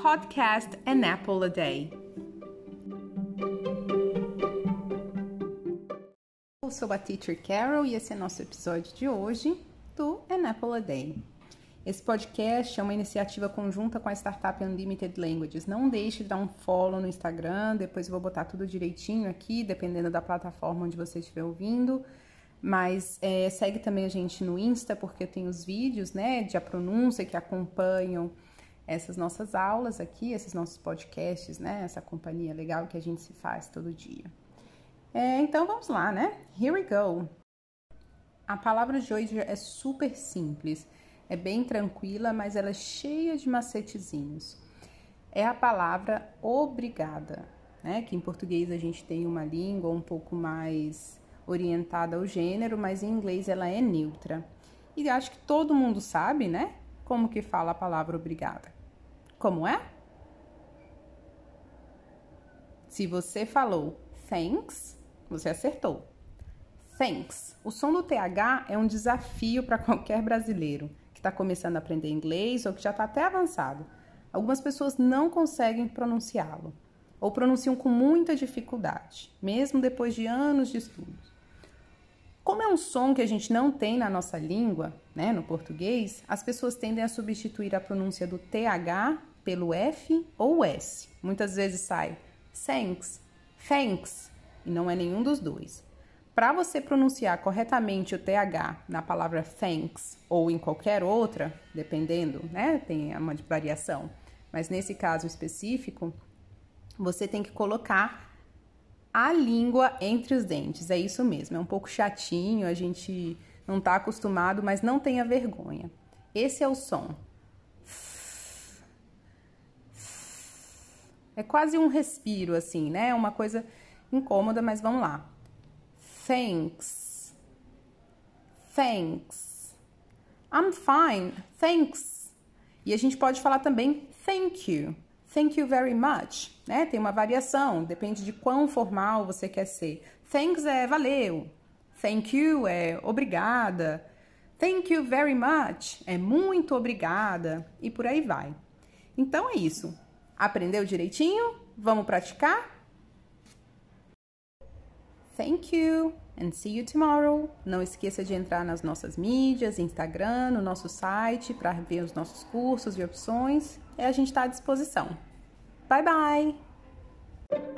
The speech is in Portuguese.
podcast An Apple a Day. Eu sou a Teacher Carol e esse é nosso episódio de hoje do An Apple a Day. Esse podcast é uma iniciativa conjunta com a startup Unlimited Languages. Não deixe de dar um follow no Instagram, depois eu vou botar tudo direitinho aqui, dependendo da plataforma onde você estiver ouvindo. Mas é, segue também a gente no Insta, porque tem os vídeos né, de a pronúncia que acompanham essas nossas aulas aqui, esses nossos podcasts, né? Essa companhia legal que a gente se faz todo dia. É, então vamos lá, né? Here we go. A palavra de hoje é super simples, é bem tranquila, mas ela é cheia de macetezinhos. É a palavra obrigada, né? Que em português a gente tem uma língua um pouco mais orientada ao gênero, mas em inglês ela é neutra. E acho que todo mundo sabe, né? Como que fala a palavra obrigada. Como é? Se você falou thanks, você acertou. Thanks. O som do TH é um desafio para qualquer brasileiro que está começando a aprender inglês ou que já está até avançado. Algumas pessoas não conseguem pronunciá-lo ou pronunciam com muita dificuldade, mesmo depois de anos de estudos. Como é um som que a gente não tem na nossa língua, né, no português, as pessoas tendem a substituir a pronúncia do TH pelo F ou S. Muitas vezes sai thanks, thanks, e não é nenhum dos dois. Para você pronunciar corretamente o TH na palavra thanks ou em qualquer outra, dependendo, né, tem uma variação, mas nesse caso específico, você tem que colocar a língua entre os dentes. É isso mesmo, é um pouco chatinho, a gente não está acostumado, mas não tenha vergonha. Esse é o som. É quase um respiro, assim, né? É uma coisa incômoda, mas vamos lá. Thanks. Thanks. I'm fine. Thanks. E a gente pode falar também thank you. Thank you very much, né? Tem uma variação, depende de quão formal você quer ser. Thanks é valeu. Thank you é obrigada. Thank you very much é muito obrigada e por aí vai. Então é isso. Aprendeu direitinho? Vamos praticar? Thank you and see you tomorrow. Não esqueça de entrar nas nossas mídias, Instagram, no nosso site para ver os nossos cursos e opções. E a gente está à disposição. Bye bye!